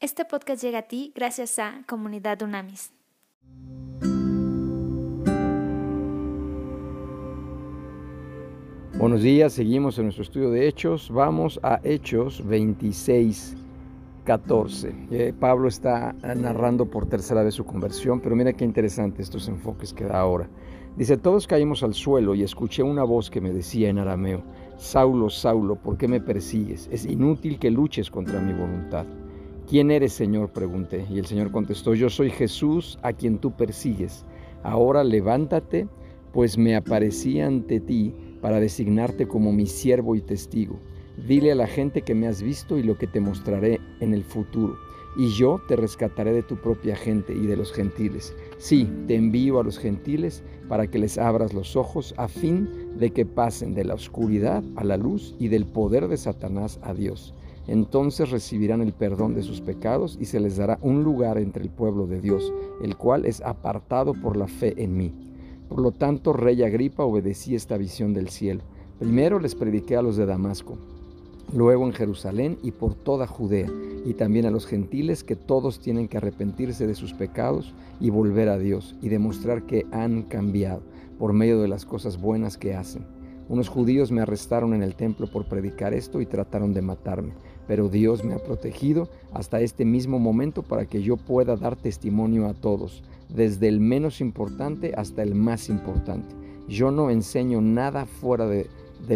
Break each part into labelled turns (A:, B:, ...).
A: Este podcast llega a ti gracias a Comunidad Unamis.
B: Buenos días, seguimos en nuestro estudio de Hechos. Vamos a Hechos 26, 14. Eh, Pablo está narrando por tercera vez su conversión, pero mira qué interesante estos enfoques que da ahora. Dice, todos caímos al suelo y escuché una voz que me decía en arameo, Saulo, Saulo, ¿por qué me persigues? Es inútil que luches contra mi voluntad. ¿Quién eres, Señor? pregunté. Y el Señor contestó, yo soy Jesús a quien tú persigues. Ahora levántate, pues me aparecí ante ti para designarte como mi siervo y testigo. Dile a la gente que me has visto y lo que te mostraré en el futuro. Y yo te rescataré de tu propia gente y de los gentiles. Sí, te envío a los gentiles para que les abras los ojos a fin de que pasen de la oscuridad a la luz y del poder de Satanás a Dios entonces recibirán el perdón de sus pecados y se les dará un lugar entre el pueblo de Dios, el cual es apartado por la fe en mí. Por lo tanto, rey Agripa obedecí esta visión del cielo. Primero les prediqué a los de Damasco, luego en Jerusalén y por toda Judea, y también a los gentiles que todos tienen que arrepentirse de sus pecados y volver a Dios, y demostrar que han cambiado por medio de las cosas buenas que hacen. Unos judíos me arrestaron en el templo por predicar esto y trataron de matarme pero Dios me ha protegido hasta este mismo momento para que yo pueda dar testimonio a todos, desde el menos importante hasta el más importante. Yo no enseño nada fuera de,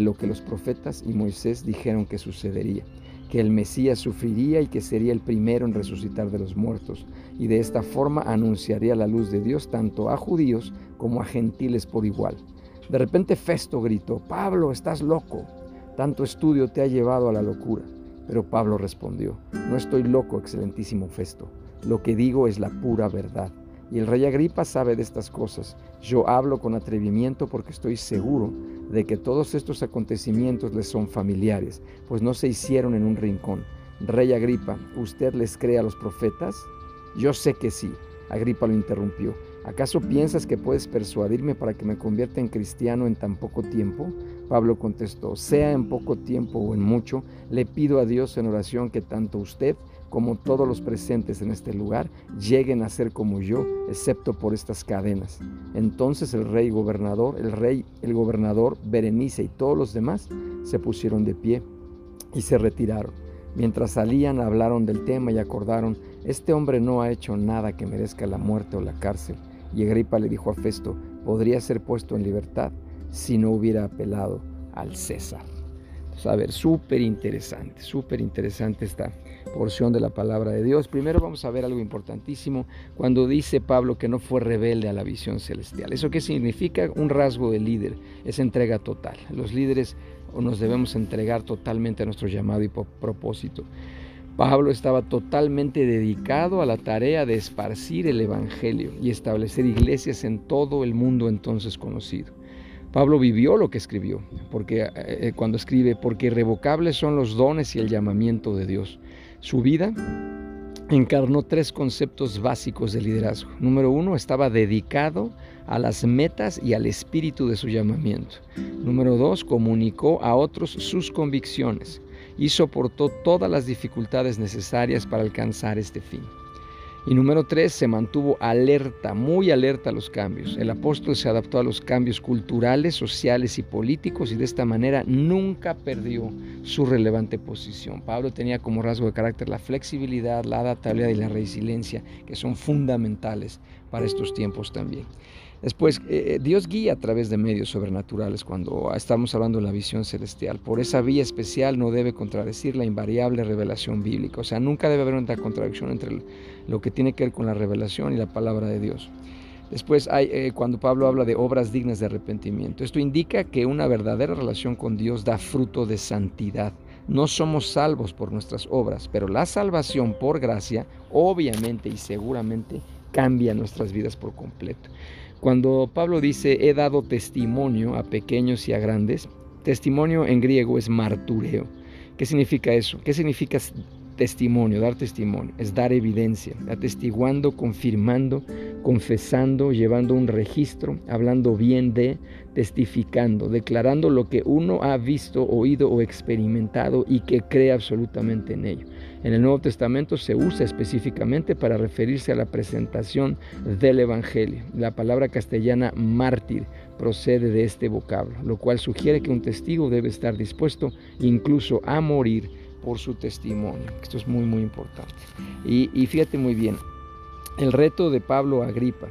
B: lo que los profetas y Moisés dijeron que sucedería, que el Mesías sufriría y que sería el primero en resucitar de los muertos, y de esta forma anunciaría la luz de Dios tanto a judíos como a gentiles por igual. De repente Festo gritó, Pablo, estás loco, tanto estudio te ha llevado a la locura. Pero Pablo respondió, no estoy loco, excelentísimo Festo, lo que digo es la pura verdad. Y el rey Agripa sabe de estas cosas. Yo hablo con atrevimiento porque estoy seguro de que todos estos acontecimientos les son familiares, pues no se hicieron en un rincón. Rey Agripa, ¿usted les cree a los profetas? Yo sé que sí. Agripa lo interrumpió. ¿Acaso piensas que puedes persuadirme para que me convierta en cristiano en tan poco tiempo? Pablo contestó, sea en poco tiempo o en mucho, le pido a Dios en oración que tanto usted como todos los presentes en este lugar lleguen a ser como yo, excepto por estas cadenas. Entonces el rey gobernador, el rey, el gobernador, Berenice y todos los demás se pusieron de pie y se retiraron. Mientras salían hablaron del tema y acordaron, este hombre no ha hecho nada que merezca la muerte o la cárcel. Y Agripa le dijo a Festo, podría ser puesto en libertad si no hubiera apelado al César. a ver, súper interesante, súper interesante esta porción de la palabra de Dios. Primero vamos a ver algo importantísimo cuando dice Pablo que no fue rebelde a la visión celestial. ¿Eso qué significa? Un rasgo de líder, es entrega total. Los líderes nos debemos entregar totalmente a nuestro llamado y propósito. Pablo estaba totalmente dedicado a la tarea de esparcir el Evangelio y establecer iglesias en todo el mundo entonces conocido. Pablo vivió lo que escribió, porque eh, eh, cuando escribe, porque irrevocables son los dones y el llamamiento de Dios. Su vida encarnó tres conceptos básicos de liderazgo. Número uno, estaba dedicado a las metas y al espíritu de su llamamiento. Número dos, comunicó a otros sus convicciones y soportó todas las dificultades necesarias para alcanzar este fin. Y número tres, se mantuvo alerta, muy alerta a los cambios. El apóstol se adaptó a los cambios culturales, sociales y políticos y de esta manera nunca perdió su relevante posición. Pablo tenía como rasgo de carácter la flexibilidad, la adaptabilidad y la resiliencia, que son fundamentales para estos tiempos también. Después, eh, Dios guía a través de medios sobrenaturales cuando estamos hablando de la visión celestial. Por esa vía especial no debe contradecir la invariable revelación bíblica. O sea, nunca debe haber una contradicción entre lo que tiene que ver con la revelación y la palabra de Dios. Después, eh, cuando Pablo habla de obras dignas de arrepentimiento, esto indica que una verdadera relación con Dios da fruto de santidad. No somos salvos por nuestras obras, pero la salvación por gracia, obviamente y seguramente, cambia nuestras vidas por completo. Cuando Pablo dice, he dado testimonio a pequeños y a grandes, testimonio en griego es martureo. ¿Qué significa eso? ¿Qué significa testimonio, dar testimonio? Es dar evidencia, atestiguando, confirmando, confesando, llevando un registro, hablando bien de, testificando, declarando lo que uno ha visto, oído o experimentado y que cree absolutamente en ello. En el Nuevo Testamento se usa específicamente para referirse a la presentación del Evangelio. La palabra castellana mártir procede de este vocablo, lo cual sugiere que un testigo debe estar dispuesto incluso a morir por su testimonio. Esto es muy, muy importante. Y, fíjate muy bien, el reto de Pablo Agripa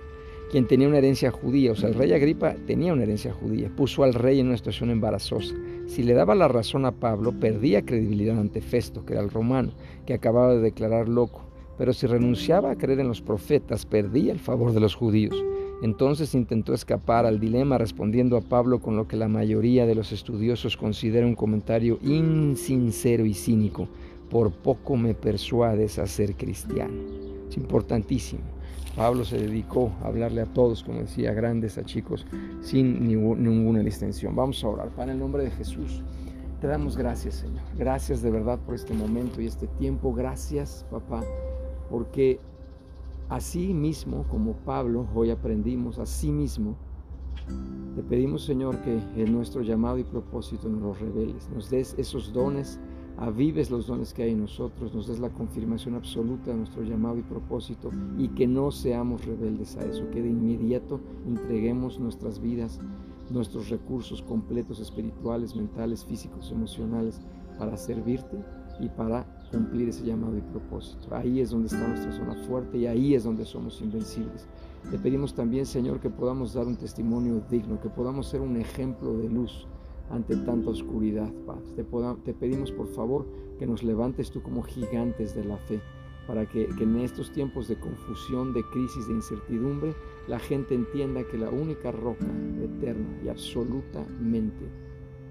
B: quien tenía una herencia judía, o sea, el rey Agripa tenía una herencia judía, puso al rey en una situación embarazosa. Si le daba la razón a Pablo, perdía credibilidad ante Festo, que era el romano, que acababa de declarar loco. Pero si renunciaba a creer en los profetas, perdía el favor de los judíos. Entonces intentó escapar al dilema respondiendo a Pablo con lo que la mayoría de los estudiosos considera un comentario insincero y cínico. Por poco me persuades a ser cristiano. Es importantísimo. Pablo se dedicó a hablarle a todos, como decía, grandes, a chicos, sin ninguna distinción. Vamos a orar. Para el nombre de Jesús, te damos gracias, Señor. Gracias de verdad por este momento y este tiempo. Gracias, papá, porque así mismo, como Pablo, hoy aprendimos, así mismo, te pedimos, Señor, que en nuestro llamado y propósito nos los reveles, nos des esos dones avives los dones que hay en nosotros, nos des la confirmación absoluta de nuestro llamado y propósito y que no seamos rebeldes a eso, que de inmediato entreguemos nuestras vidas, nuestros recursos completos espirituales, mentales, físicos, emocionales para servirte y para cumplir ese llamado y propósito. Ahí es donde está nuestra zona fuerte y ahí es donde somos invencibles. Te pedimos también, Señor, que podamos dar un testimonio digno, que podamos ser un ejemplo de luz ante tanta oscuridad, Padre. Te, pedimos por favor que nos levantes tú como gigantes de la fe, para que, que en estos tiempos de confusión, de crisis, de incertidumbre, la gente entienda que la única roca eterna y absolutamente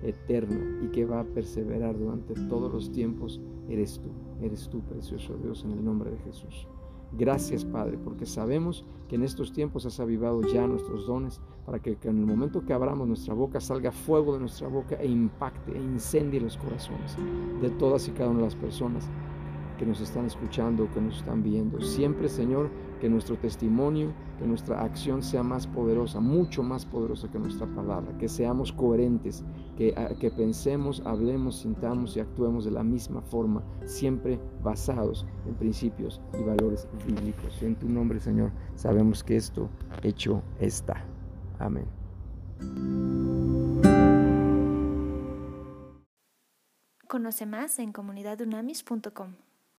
B: eterno y que va a perseverar durante todos los tiempos, eres tú, eres tú, precioso Dios, en el nombre de Jesús. Gracias, Padre, porque sabemos que en estos tiempos has avivado ya nuestros dones para que, en el momento que abramos nuestra boca salga fuego de nuestra boca e impacte e incendie los corazones de todas y cada una de las personas que nos están escuchando, que nos están viendo. Siempre, Señor, que nuestro testimonio, que nuestra acción sea más poderosa, mucho más poderosa que nuestra palabra, que seamos coherentes, que, ah, que pensemos, hablemos, sintamos y actuemos de la misma forma, siempre basados en principios y valores bíblicos. En tu nombre, Señor, sabemos que esto hecho está. Amén.
A: Conoce más en comunidadunamis.com.